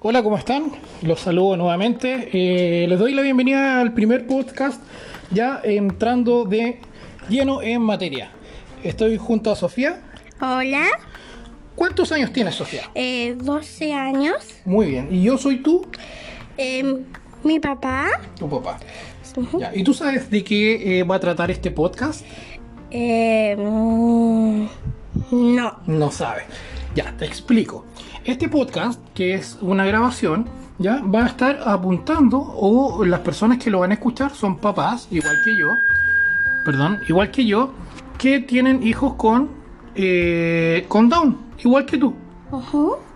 Hola, ¿cómo están? Los saludo nuevamente. Eh, les doy la bienvenida al primer podcast, ya entrando de lleno en materia. Estoy junto a Sofía. Hola, ¿Cuántos años tienes, Sofía? eh, 12 años. Muy bien. ¿Y yo soy tú? Eh, mi papá, Tu papá. Ya. ¿Y tú sabes de qué eh, va a tratar este podcast? Eh, mm, no, No sabes. Ya, te explico. Este podcast, que es una grabación, ya va a estar apuntando, o las personas que lo van a escuchar son papás, igual que yo, perdón, igual que yo, que tienen hijos con, eh, con Down, igual que tú.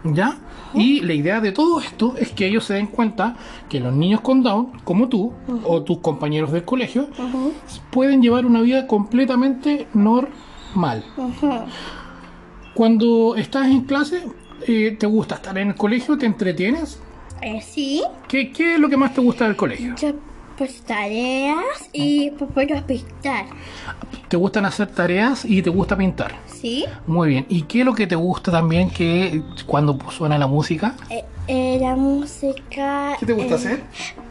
¿Ya? Y la idea de todo esto es que ellos se den cuenta que los niños con Down, como tú, o tus compañeros del colegio, pueden llevar una vida completamente normal. Cuando estás en clase, eh, ¿te gusta estar en el colegio? ¿Te entretienes? Eh, sí, ¿Qué, qué es lo que más te gusta del colegio? yo pues tareas y pues, puedo pintar, ¿Te gustan hacer tareas y te gusta pintar? ¿sí? Muy bien. ¿Y qué es lo que te gusta también que cuando suena la música? Eh, eh, la música... ¿Qué te gusta eh, hacer?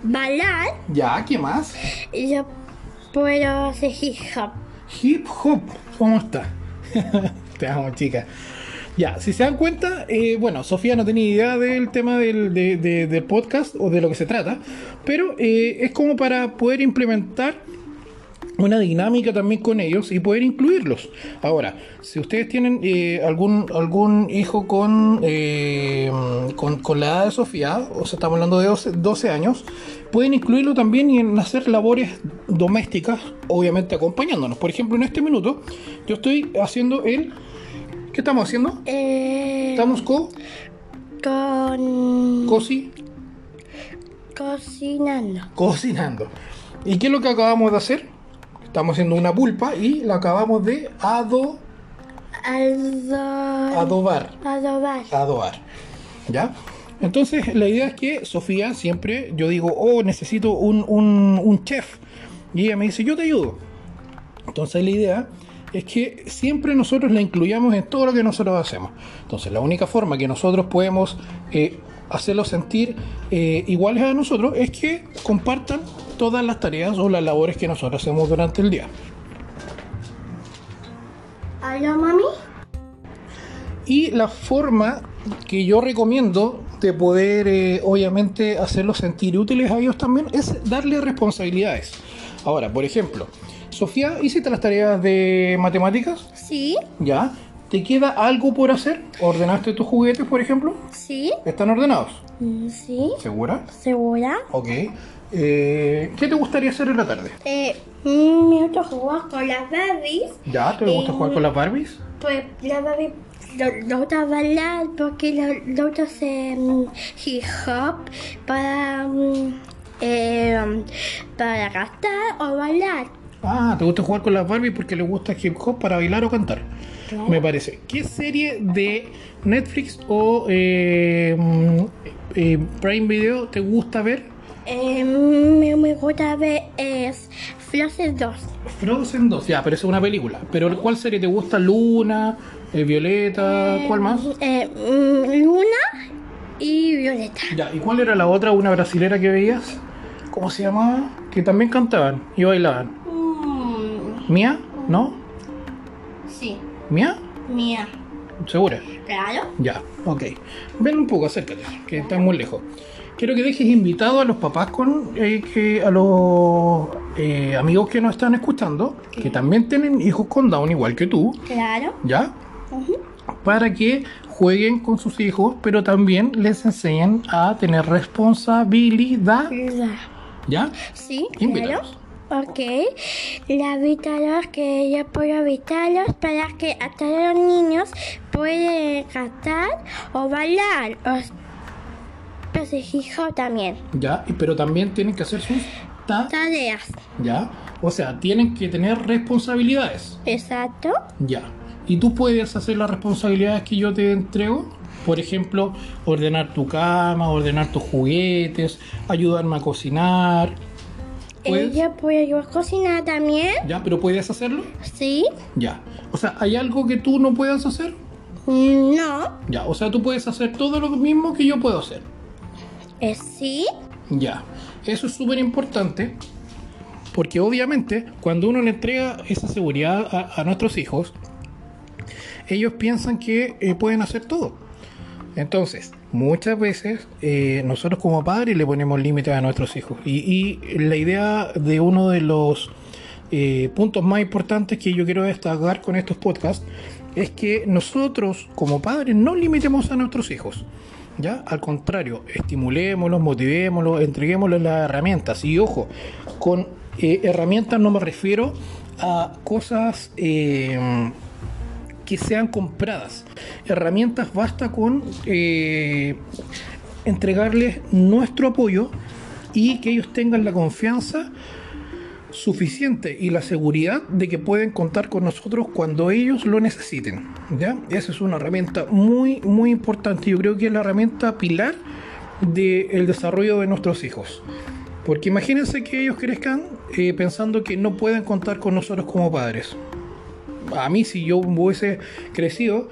Bailar Ya, ¿qué más? yo puedo hacer hip hop. Hip hop. ¿Cómo está? Te amo, chica. Ya, si se dan cuenta, eh, bueno, Sofía no tenía idea del tema del, de- de- del podcast o de lo que se trata, pero eh, es como para poder implementar una dinámica también con ellos y poder incluirlos. Ahora, si ustedes tienen eh, algún algún hijo con, eh, con, con la edad de Sofía, o sea, estamos hablando de 12, 12 años, pueden incluirlo también y en hacer labores domésticas, obviamente acompañándonos. Por ejemplo, en este minuto, yo estoy haciendo el... ¿Qué estamos haciendo? Eh, Estamos co, con... cosi, cocinando. cocinando. ¿Y qué es lo que acabamos de hacer? Estamos haciendo una pulpa y la acabamos de ado, Ado... adobar. Adobar. adobar. ¿Ya? Entonces, la idea es que Sofía siempre, yo digo, oh, necesito un, un, un chef. Y ella me dice, yo te ayudo. Entonces, la idea es que siempre nosotros la incluyamos en todo lo que nosotros hacemos. Entonces, la única forma que nosotros podemos eh, hacerlos sentir eh, iguales a nosotros es que compartan todas las tareas o las labores que nosotros hacemos durante el día. ¿Aló, mami? Y la forma que yo recomiendo de poder, eh, obviamente, hacerlos sentir útiles a ellos también es darle responsabilidades. Ahora, por ejemplo, Sofía, ¿hiciste las tareas de matemáticas? Sí, ¿Ya? ¿Te queda algo por hacer? ¿Ordenaste tus juguetes, por ejemplo? sí, ¿Están ordenados? mm, sí. ¿Segura? ¿Segura? Ok. Eh, ¿Qué te gustaría hacer en la tarde? Eh, mm, me gusta jugar con las Barbies. ¿Ya? ¿Te gusta Eh, jugar con las Barbies? Pues la Barbie lo, lo gusta bailar porque lo gusta hacer mm, hip hop para, eh, para gastar o bailar. Ah, ¿te gusta jugar con las Barbies porque le gusta hip hop para bailar o cantar? Claro. Me parece. ¿Qué serie de Netflix o eh, mm, eh, Prime Video te gusta ver? Eh, me, me gusta ver es Frozen 2. Frozen 2. Ya, pero es una película. ¿Pero cuál serie te gusta? ¿Luna? eh, ¿Violeta? ¿Cuál más? Eh, mm, Luna y Violeta. Ya, ¿y cuál era la otra? ¿Una brasilera que veías? ¿Cómo se llamaba? Que también cantaban y bailaban. ¿Mía? ¿No? sí, ¿Mía? mía. ¿Segura? Claro. Ya, ok. Ven un poco, acércate, que estás muy lejos. Quiero que dejes invitado a los papás con eh, que a los eh, amigos que nos están escuchando, que también tienen hijos con Down igual que tú, Claro. ¿ya? Para que jueguen con sus hijos, pero también les enseñen a tener responsabilidad, Ya. Sí, claro. Invítalos. Ok. La evitarlos que yo puedo evitarlos para que a todos los niños pueden cantar o bailar. O hop también. ¿Ya? Pero también tienen que hacer sus ta- Tareas. ¿ya? O sea, tienen que tener responsabilidades. Exacto. Ya. ¿Y tú puedes hacer las responsabilidades que yo te entrego? Por ejemplo, ordenar tu cama, ordenar tus juguetes, ayudarme a cocinar. ¿Puedes? Ella puede ayudar a cocinar también. ¿Ya? ¿Pero puedes hacerlo? Sí. Ya. O sea, ¿hay algo que tú no puedas hacer? Mm, No. Ya. O sea, tú puedes hacer todo lo mismo que yo puedo hacer. Eh, sí. Ya. Eso es súper importante. Porque obviamente, cuando uno le entrega esa seguridad a, a nuestros hijos, ellos piensan que eh, pueden hacer todo. Entonces, muchas veces eh, nosotros como padres le ponemos límites a nuestros hijos. Y, la idea de uno de los eh, puntos más importantes que yo quiero destacar con estos podcasts es que nosotros como padres no limitemos a nuestros hijos. ¿Ya? Al contrario, estimulémoslos, motivémoslos, entreguémosles las herramientas. Y ojo, con eh, herramientas no me refiero a cosas que sean compradas. Herramientas basta con eh, entregarles nuestro apoyo y que ellos tengan la confianza suficiente y la seguridad de que pueden contar con nosotros cuando ellos lo necesiten. ¿ya? Esa es una herramienta muy, muy importante. Yo creo que es la herramienta pilar del desarrollo de nuestros hijos. Porque imagínense que ellos crezcan eh, pensando que no pueden contar con nosotros como padres. A mí, si yo hubiese crecido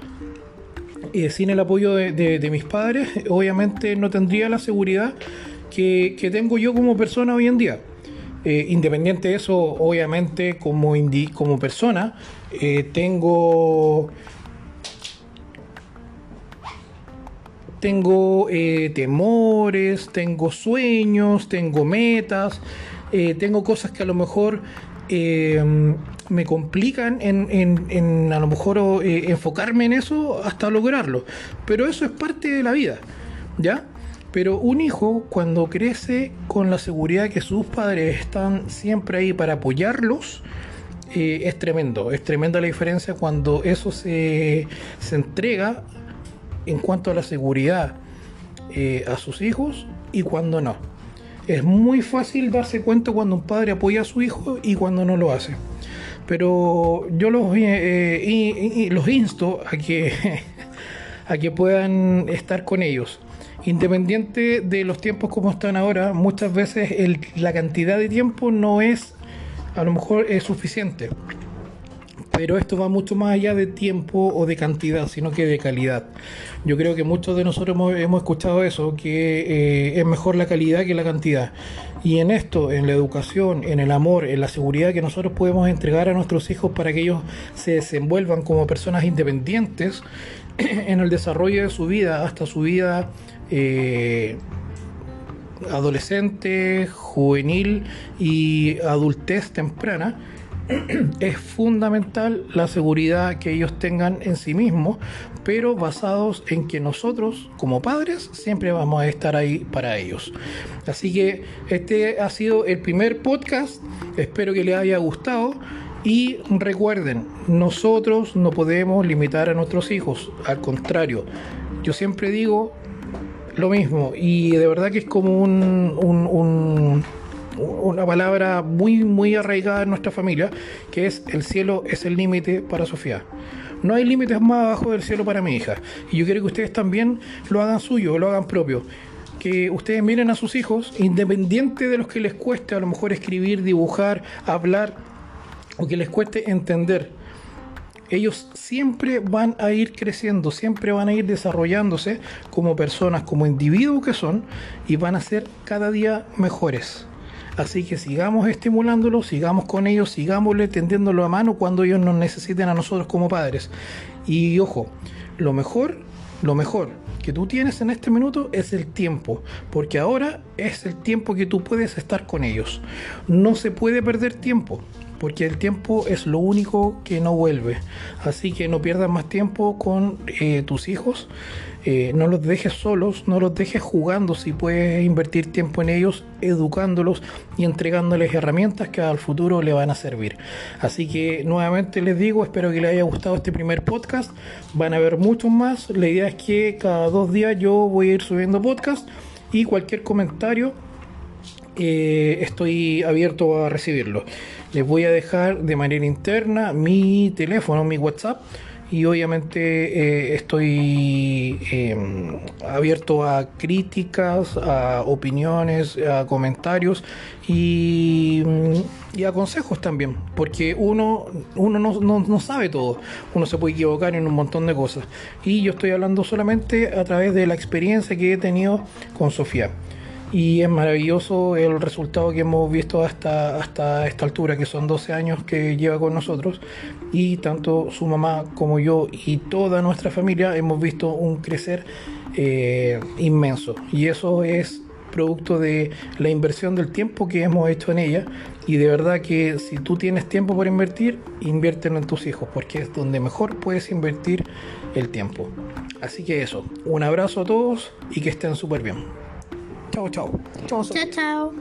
eh, sin el apoyo de, mis padres, obviamente no tendría la seguridad que, tengo yo como persona hoy en día. Eh, independiente de eso, obviamente como, indi- como persona, eh, tengo tengo eh, temores, tengo sueños, tengo metas, tengo cosas que a lo mejor eh, me complican en, a lo mejor eh, enfocarme en eso hasta lograrlo. Pero eso es parte de la vida, ¿ya? Pero un hijo cuando crece con la seguridad que sus padres están siempre ahí para apoyarlos, eh, es tremendo. Es tremenda la diferencia cuando eso se, se entrega en cuanto a la seguridad eh, a sus hijos y cuando no. Es muy fácil darse cuenta cuando un padre apoya a su hijo y cuando no lo hace. Pero yo los, eh, los insto a que, a que puedan estar con ellos. Independiente de los tiempos como están ahora, muchas veces la cantidad de tiempo no es, a lo mejor es suficiente. Pero esto va mucho más allá de tiempo o de cantidad, sino que de calidad. Yo creo que muchos de nosotros hemos, escuchado eso, que eh, es mejor la calidad que la cantidad. Y en esto, en la educación, en el amor, en la seguridad que nosotros podemos entregar a nuestros hijos para que ellos se desenvuelvan como personas independientes en el desarrollo de su vida, hasta su vida eh, adolescente, juvenil y adultez temprana, es fundamental la seguridad que ellos tengan en sí mismos, pero basados en que nosotros como padres siempre vamos a estar ahí para ellos. Así que este ha sido el primer podcast, espero que les haya gustado. Y recuerden, nosotros no podemos limitar a nuestros hijos, al contrario, yo siempre digo lo mismo y de verdad que es como un, una palabra muy muy arraigada en nuestra familia que es el cielo es el límite para Sofía no hay límites más abajo del cielo para mi hija. Y yo quiero que ustedes también lo hagan suyo lo hagan propio. Que ustedes miren a sus hijos independiente de los que les cueste a lo mejor escribir dibujar hablar o que les cueste entender ellos siempre van a ir creciendo, siempre van a ir desarrollándose como personas, como individuos que son, y van a ser cada día mejores. Así que sigamos estimulándolos, sigamos con ellos, sigámosle tendiéndolo a mano cuando ellos nos necesiten a nosotros como padres. Y ojo, lo mejor, lo mejor que tú tienes en este minuto es el tiempo, porque ahora es el tiempo que tú puedes estar con ellos. No se puede perder tiempo, porque el tiempo es lo único que no vuelve. Así que no pierdas más tiempo con eh, tus hijos, eh, no los dejes solos, no los dejes jugando si puedes invertir tiempo en ellos, educándolos y entregándoles herramientas que al futuro le van a servir. Así que nuevamente les digo, espero que les haya gustado este primer podcast. Van a haber muchos más. La idea es que cada dos días yo voy a ir subiendo podcast y cualquier comentario eh, estoy abierto a recibirlo. Les voy a dejar de manera interna mi teléfono, mi WhatsApp y obviamente eh, estoy eh, abierto a críticas, a opiniones, a comentarios y, y a consejos también, porque uno, uno no, no, no, sabe todo, uno se puede equivocar en un montón de cosas. Y yo estoy hablando solamente a través de la experiencia que he tenido con Sofía y es maravilloso el resultado que hemos visto hasta, hasta esta altura, que son 12 años que lleva con nosotros y tanto su mamá como yo y toda nuestra familia hemos visto un crecer eh, inmenso y eso es producto de la inversión del tiempo que hemos hecho en ella y de verdad que si tú tienes tiempo por invertir, inviértelo en tus hijos porque es donde mejor puedes invertir el tiempo. Así que eso, un abrazo a todos y que estén súper bien. Chao, chao. Chao, chao.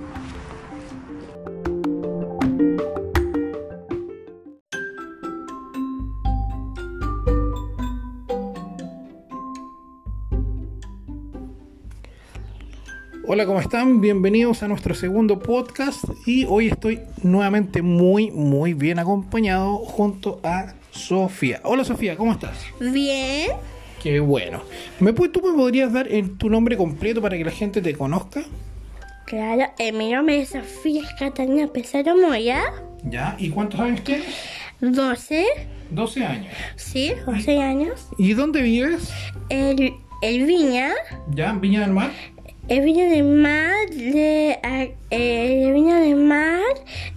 Hola, ¿cómo están? Bienvenidos a nuestro segundo podcast y hoy estoy nuevamente muy, muy bien acompañado junto a Sofía. Hola Sofía, ¿cómo estás? Bien. Qué bueno. ¿Me, pu- ¿Tú me podrías dar el- tu nombre completo para que la gente te conozca? Claro, eh, mi nombre es Sofía Catalina Pesaro Moya. Ya. ¿Y cuántos años tienes? 12, 12 años. sí, 12 años. ¿Y dónde vives? El, el Viña, Ya, en Viña del Mar. el Viña del Mar, de, eh, el Viña del Mar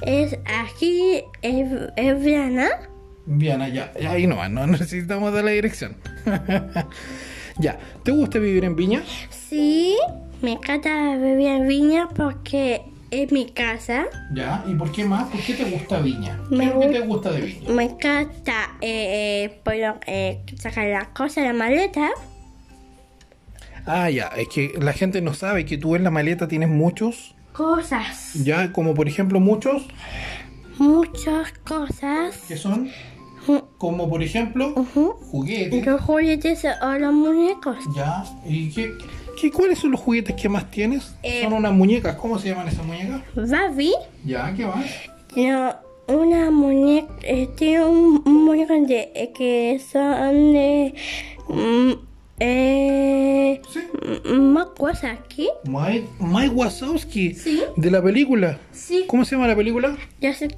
es aquí, el, el Viana. Ya. ya, Ahí no, no necesitamos dar la dirección. ya. ¿Te gusta vivir en Viña? Sí, me encanta vivir en Viña porque es mi casa. Ya. ¿Y por qué más? ¿Por qué te gusta Viña? ¿Qué Me es lo que gu- te gusta de Viña? Me encanta eh, eh, puedo, eh, sacar las cosas de la maleta. Ah, ya. Es que la gente no sabe que tú en la maleta tienes muchos. Cosas, Ya, como por ejemplo muchos. muchas cosas. que son? Como por ejemplo Ujú. juguetes. Los juguetes o los muñecos. Ya. ¿Y qué, qué, cuáles son los juguetes que más tienes? Eh, son unas muñecas. ¿Cómo se llaman esas muñecas? Barbie, Ya, ¿qué más? tiene una muñeca, eh, tiene un, un muñeco de, eh, que son de, mm, eh, Sí. mm, más cosas aquí. Mike, Mike Wazowski. Sí. De la película. Sí. ¿Cómo se llama la película? Ya se,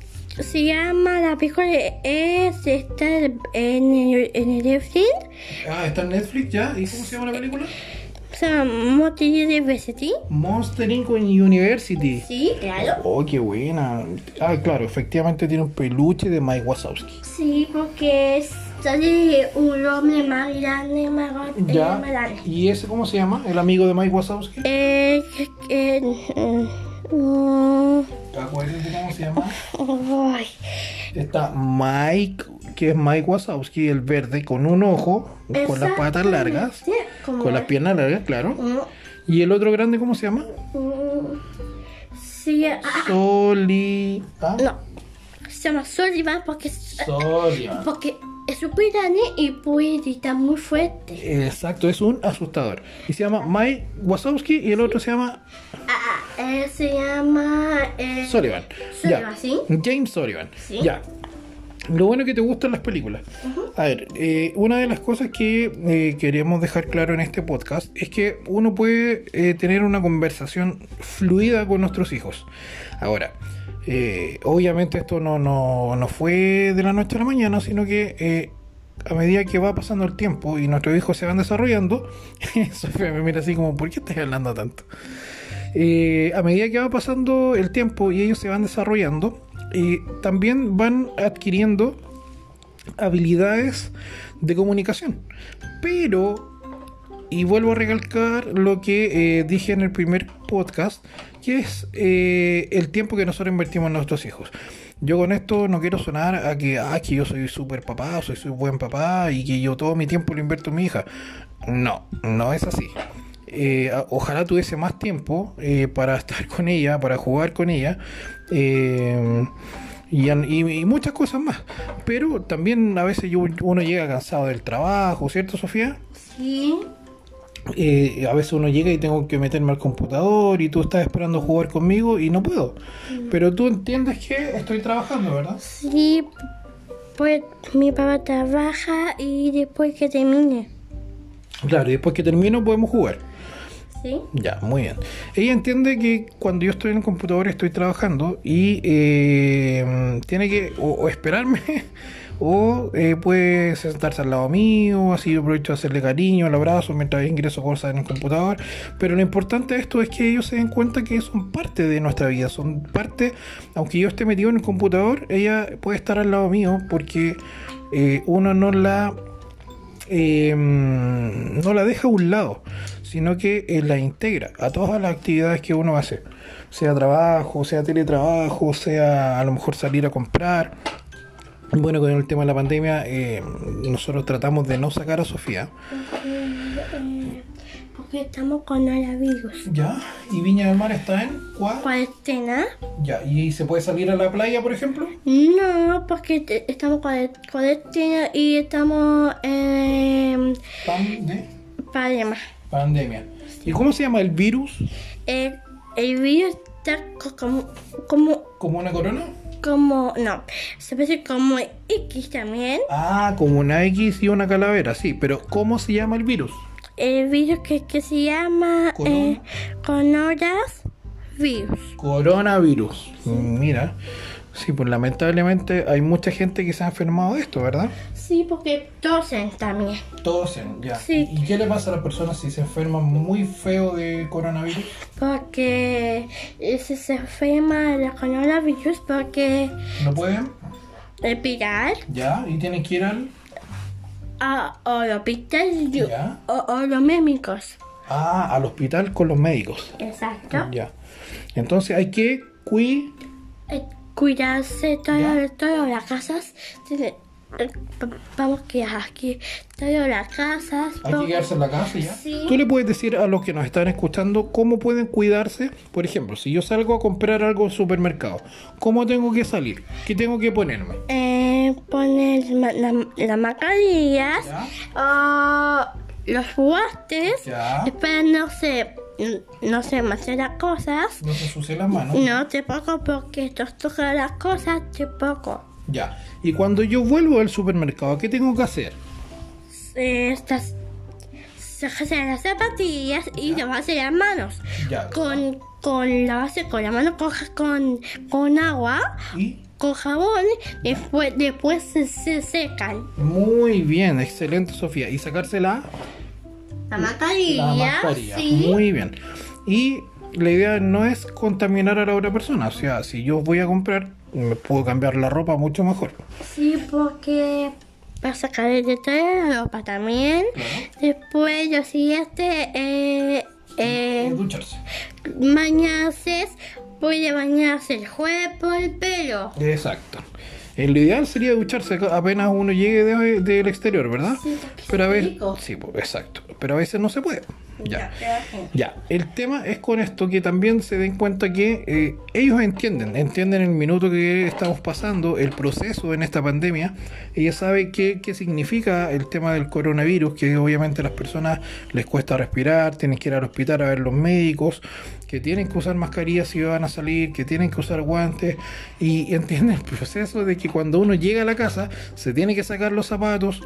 se llama la película es está en el, en el Netflix. Ah, está en Netflix ya. ¿Y cómo se llama la película? Llama Motillo University. Monster Inc. University. Sí, claro. Oh, qué buena. Ah, claro, efectivamente tiene un peluche de Mike Wazowski. Sí, porque sale un hombre más grande, más, grande, Ya. más grande. ¿Y ese cómo se llama? ¿El amigo de Mike Wazowski? Eh, eh, eh, mm, Acuérdate cómo se llama. ay, Está Mike, que es Mike Wazowski, el verde, con un ojo, con las patas largas, con las piernas largas, claro. Mm, ¿Y el otro grande cómo se llama? mm, sí, ah, Soli... ¿ah? no, se llama Sullivan porque, porque es súper grande y puede gritar muy fuerte. Exacto, es un asustador. Y se llama Mike Wazowski y el otro se llama Ah, eh, se llama... Eh, Sullivan. Sullivan, Ya. ¿sí? James Sullivan. Sí. Ya. Lo bueno que te gustan las películas. A ver, eh, una de las cosas que eh, queremos dejar claro en este podcast es que uno puede eh, tener una conversación fluida con nuestros hijos. Ahora, eh, obviamente esto no, no, no fue de la noche a la mañana, sino que eh, a medida que va pasando el tiempo y nuestros hijos se van desarrollando, Sofía me mira así como, ¿por qué estás hablando tanto? Eh, a medida que va pasando el tiempo y ellos se van desarrollando, también van adquiriendo habilidades de comunicación. Pero, y vuelvo a recalcar lo que eh, dije en el primer podcast, que es eh, el tiempo que nosotros invertimos en nuestros hijos. Yo con esto no quiero sonar a que, ah, que yo soy súper papá, soy súper buen papá y que yo todo mi tiempo lo invierto en mi hija. No, no es así. Eh, ojalá tuviese más tiempo eh, para estar con ella, para jugar con ella. eh, y, muchas cosas más. Pero también a veces yo- uno llega cansado del trabajo, ¿cierto, Sofía? Sí. eh, a veces uno llega y tengo que meterme al computador y tú estás esperando jugar conmigo y no puedo. Pero tú entiendes que estoy trabajando, ¿verdad? Sí, pues mi papá trabaja y después que termine. Claro, y después que termino podemos jugar. Ya, muy bien. Ella entiende que cuando yo estoy en el computador estoy trabajando y eh, tiene que o, esperarme o eh, puede sentarse al lado mío, así aprovecho de hacerle cariño, el abrazo mientras ingreso cosas en el computador. Pero lo importante de esto es que ellos se den cuenta que son parte de nuestra vida, son parte, aunque yo esté metido en el computador, ella puede estar al lado mío porque eh, uno no la eh, no la deja a un lado, sino que eh, la integra a todas las actividades que uno hace, sea trabajo, sea teletrabajo, sea a lo mejor salir a comprar. Bueno, con el tema de la pandemia, eh, nosotros tratamos de no sacar a Sofía. Porque estamos con coronavirus. Ya, y Viña del Mar está en cuál? ¿Cuarentena? Ya, ¿y se puede salir a la playa, por ejemplo? No, porque te- estamos con cuarentena y estamos en Pan de. Pandemia. ¿Y cómo se llama el virus? El, el virus está co- como, como, ¿Como una corona? como, no, se parece como X también. Ah, como una X y una calavera, sí, pero ¿cómo se llama el virus? El virus que, que se llama Corona. eh, Coronavirus. virus. Coronavirus. Mira, sí, pues lamentablemente hay mucha gente que se ha enfermado de esto, ¿verdad? Sí, porque tosen también. Tosen, ya. Sí. ¿Y qué le pasa a las personas si se enferman muy feo de coronavirus? Porque ese se enferma de coronavirus porque ¿No pueden? respirar Ya, y tienen que ir al... a, o los hospital Ya. o, o los médicos. Ah, al hospital con los médicos. Exacto. Ya. Entonces hay que cui... Cuidarse Ya. todas todas las casas. Tiene- eh, Vamos que aquí todas las casas. Hay que quedarse en la casa ya. Sí. ¿Tú le puedes decir a los que nos están escuchando cómo pueden cuidarse? Por ejemplo, si yo salgo a comprar algo en supermercado, ¿cómo tengo que salir? ¿Qué tengo que ponerme? Eh, poner ma- la- las mascarillas o los guantes. Ya. Después no sé, no sé más de las cosas. No se ensucien las manos. No te pongo porque te toca las cosas, te. Ya. Y cuando yo vuelvo al supermercado, ¿qué tengo que hacer? Eh, estas sacarse las zapatillas y lavarse las manos. Ya. Con, con lavarse con la mano con, con, con agua, Y con jabón, después, después se, se secan. muy bien, excelente Sofía. Y sacársela La sí. Muy bien. Y la idea no es contaminar a la otra persona. O sea, si yo voy a comprar, me puedo cambiar la ropa mucho mejor. Sí, porque para sacar el detalle de la ropa también. Después lo siguiente, eh, eh, ducharse. bañarse, puede bañarse el cuerpo, el pelo. Exacto. Eh, Lo ideal sería ducharse apenas uno llegue de- del exterior, ¿verdad? Sí, Pero a es veces, sí, pues, exacto. Pero a veces no se puede. Ya. Ya. Ya, el tema es con esto que también se den cuenta que eh, ellos entienden, entienden el minuto que estamos pasando, el proceso en esta pandemia. Ella sabe qué, qué significa el tema del coronavirus, que obviamente a las personas les cuesta respirar, tienen que ir al hospital a ver los médicos, que tienen que usar mascarillas si van a salir, que tienen que usar guantes y entienden el proceso de que cuando uno llega a la casa se tiene que sacar los zapatos,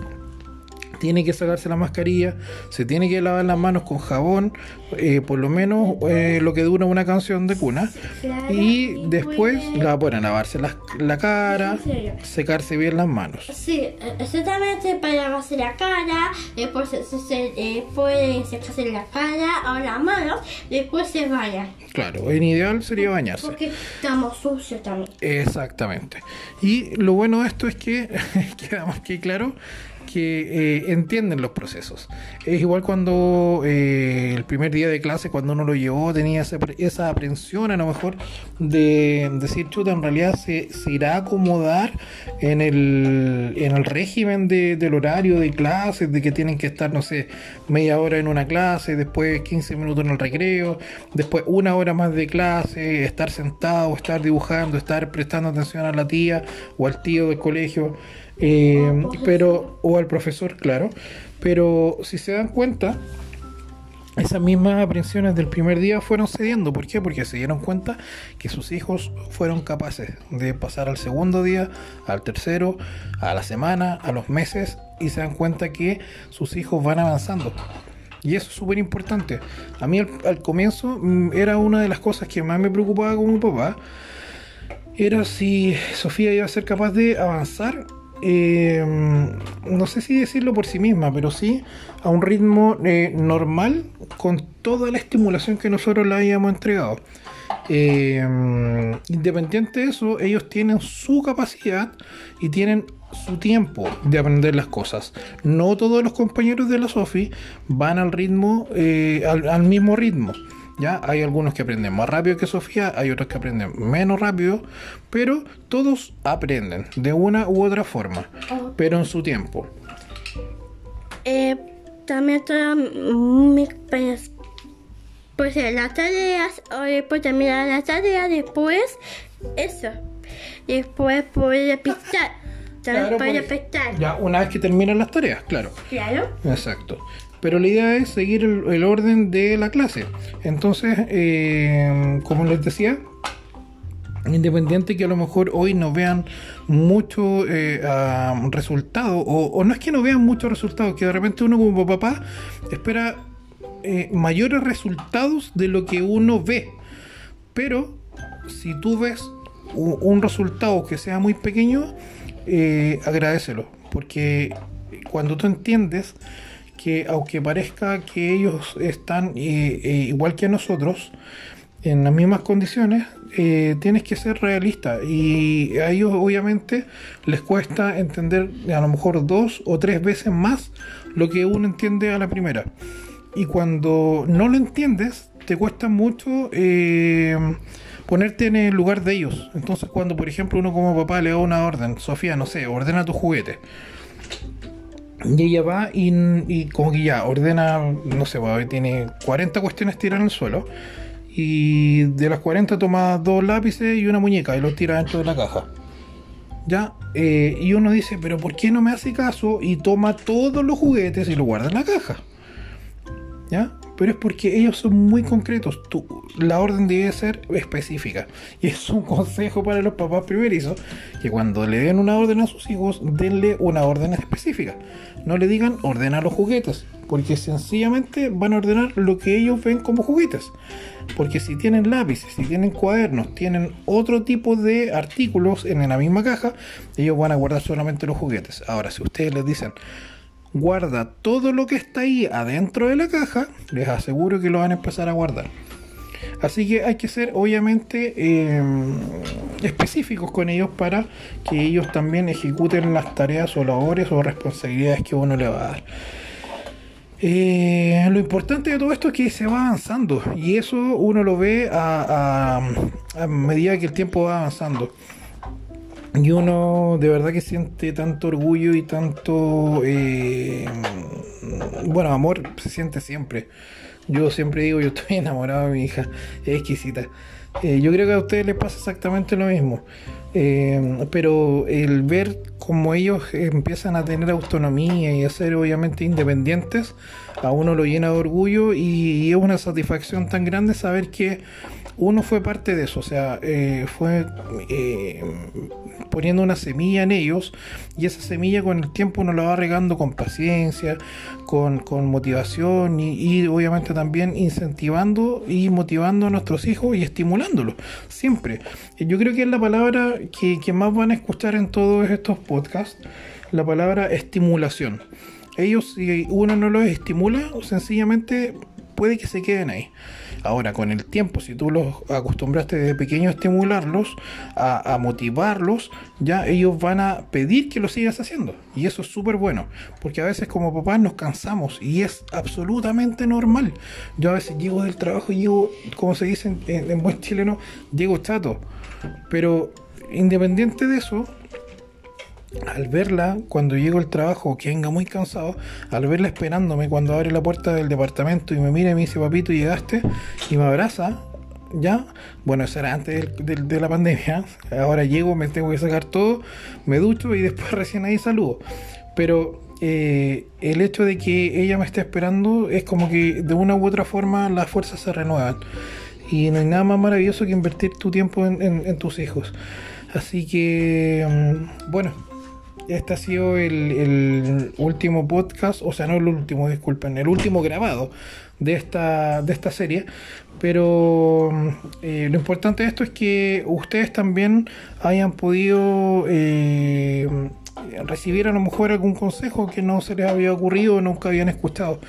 tiene que sacarse la mascarilla, se tiene que lavar las manos con jabón, eh, por lo menos eh, lo que dura una canción de cuna. Y después la a lavarse la, la cara, secarse bien las manos. Sí, eh, exactamente para lavarse la cara, después se, se, eh, puede secarse la cara o las manos, después se baña. Claro, en ideal sería bañarse. Porque estamos sucios también. Exactamente. Y lo bueno de esto es que queda más que claro eh, entienden los procesos. Es igual cuando eh, el primer día de clase, cuando uno lo llevó, tenía esa, esa aprensión a lo mejor de decir, chuta, en realidad se, se irá a acomodar en el, en el régimen de- del horario de clases, de que tienen que estar, no sé, media hora en una clase, después 15 minutos en el recreo, después una hora más de clase, estar sentado, estar dibujando, estar prestando atención a la tía o al tío del colegio, eh, al pero o al profesor, claro. Pero si se dan cuenta, esas mismas aprensiones del primer día fueron cediendo. ¿Por qué? Porque se dieron cuenta que sus hijos fueron capaces de pasar al segundo día, al tercero, a la semana, a los meses y se dan cuenta que sus hijos van avanzando. Y eso es súper importante. A mí al, comienzo mm, era una de las cosas que más me preocupaba como papá. Era si Sofía iba a ser capaz de avanzar eh, no sé si decirlo por sí misma, pero sí a un ritmo eh, normal con toda la estimulación que nosotros le habíamos entregado. Eh, independiente de eso, ellos tienen su capacidad y tienen su tiempo de aprender las cosas. No todos los compañeros de la SOFI van al ritmo, al mismo ritmo. ¿Ya? Hay algunos que aprenden más rápido que Sofía, hay otros que aprenden menos rápido, pero todos aprenden de una u otra forma, oh. pero en su tiempo. Eh, también todas mis pues las tareas, o después terminar las tareas, después eso, después poder pistar. Claro, pues, ya una vez que terminan las tareas, claro. Claro. Exacto pero la idea es seguir el, orden de la clase. Entonces, eh, como les decía, independiente que a lo mejor hoy no vean mucho eh, resultado, o, no es que no vean muchos resultados, que de repente uno como papá espera eh, mayores resultados de lo que uno ve. Pero si tú ves un, resultado que sea muy pequeño, eh, agradecelo, porque cuando tú entiendes que aunque parezca que ellos están eh, eh, igual que nosotros, en las mismas condiciones, eh, tienes que ser realista y a ellos obviamente les cuesta entender a lo mejor dos o tres veces más lo que uno entiende a la primera. Y cuando no lo entiendes, te cuesta mucho ponerte en el lugar de ellos. Entonces cuando por ejemplo uno como papá le da una orden, Sofía, no sé, ordena tu juguete y ella va y, como que ya ordena, no sé, pues, tiene 40 cuestiones tiradas en el suelo. Y de las 40 toma dos lápices y una muñeca y los tira dentro de la caja. ¿Ya? Eh, y uno dice, pero ¿por qué no me hace caso y toma todos los juguetes y los guarda en la caja? ¿Ya? Pero es porque ellos son muy concretos. la orden debe ser específica. Y es un consejo para los papás primerizos, que cuando le den una orden a sus hijos, denle una orden específica. No le digan ordena los juguetes, porque sencillamente van a ordenar lo que ellos ven como juguetes. Porque si tienen lápices, si tienen cuadernos, tienen otro tipo de artículos en la misma caja, ellos van a guardar solamente los juguetes. Ahora, si ustedes les dicen, guarda todo lo que está ahí adentro de la caja, les aseguro que lo van a empezar a guardar. Así que hay que ser obviamente em, específicos con ellos para que ellos también ejecuten las tareas o labores o responsabilidades que uno le va a dar. Eh, lo importante de todo esto es que se va avanzando y eso uno lo ve a medida que el tiempo va avanzando. Y uno de verdad que siente tanto orgullo y tanto, eh, bueno, amor se siente siempre. Yo siempre digo, yo estoy enamorado de mi hija, es exquisita. Eh, yo creo que a ustedes les pasa exactamente lo mismo. Eh, pero el ver cómo ellos empiezan a tener autonomía y a ser obviamente independientes, a uno lo llena de orgullo y es una satisfacción tan grande saber que uno fue parte de eso, o sea, eh, fue eh, poniendo una semilla en ellos y esa semilla con el tiempo uno la va regando con paciencia, con, motivación y, obviamente también incentivando y motivando a nuestros hijos y estimulándolos, siempre. Yo creo que es la palabra que, que más van a escuchar en todos estos podcasts, la palabra estimulación. Ellos, si uno no los estimula, sencillamente puede que se queden ahí. Ahora, con el tiempo, si tú los acostumbraste desde pequeño a estimularlos, a, motivarlos, ya ellos van a pedir que lo sigas haciendo. Y eso es súper bueno, porque a veces como papás nos cansamos y es absolutamente normal. Yo a veces llego del trabajo y llego, como se dice en, en buen chileno, llego chato. Pero independiente de eso, al verla cuando llego al trabajo, que venga muy cansado, al verla esperándome cuando abre la puerta del departamento y me mira y me dice, papito, llegaste, y me abraza, ya, bueno, eso era antes de, la pandemia, ahora llego, me tengo que sacar todo, me ducho y después recién ahí saludo. Pero eh, el hecho de que ella me esté esperando es como que de una u otra forma las fuerzas se renuevan. Y no hay nada más maravilloso que invertir tu tiempo en, en- en tus hijos. Así que, mm, bueno, este ha sido el, último podcast, o sea, no el último, disculpen, el último grabado de esta, de esta serie. Pero eh, lo importante de esto es que ustedes también hayan podido eh, recibir a lo mejor algún consejo que no se les había ocurrido o nunca habían escuchado.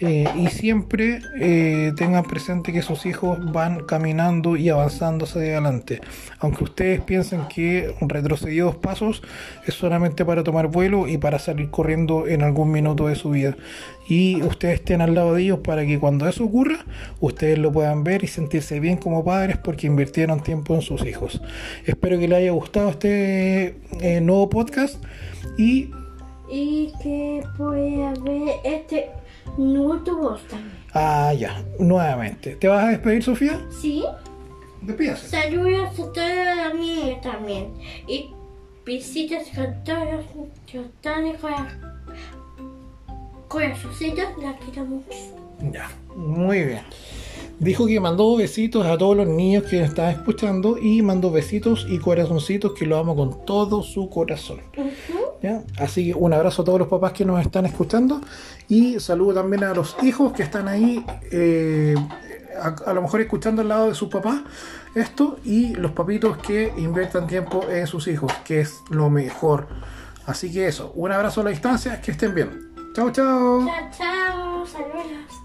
Eh, y siempre eh, tengan presente que sus hijos van caminando y avanzando hacia adelante. Aunque ustedes piensen que retrocedió dos pasos, es solamente para tomar vuelo y para salir corriendo en algún minuto de su vida. Y ustedes estén al lado de ellos para que cuando eso ocurra, ustedes lo puedan ver y sentirse bien como padres porque invirtieron tiempo en sus hijos. Espero que les haya gustado este eh, nuevo podcast y Y que pueda ver este nuevo voz también. Ah, ya, nuevamente. ¿Te vas a despedir, Sofía? ¿Sí? Despídase. Saludos a todos niños también. Y visitas con todos los corazoncitos. La quiero mucho. Ya, muy bien. Dijo que mandó besitos a todos los niños que están escuchando y mandó besitos y corazoncitos que lo amo con todo su corazón. Así que un abrazo a todos los papás que nos están escuchando y saludo también a los hijos que están ahí, eh, a, a lo mejor escuchando al lado de sus papás esto y los papitos que inviertan tiempo en sus hijos, que es lo mejor. Así que eso, un abrazo a la distancia, que estén bien. Chao, chao. Chao, chao. Saludos.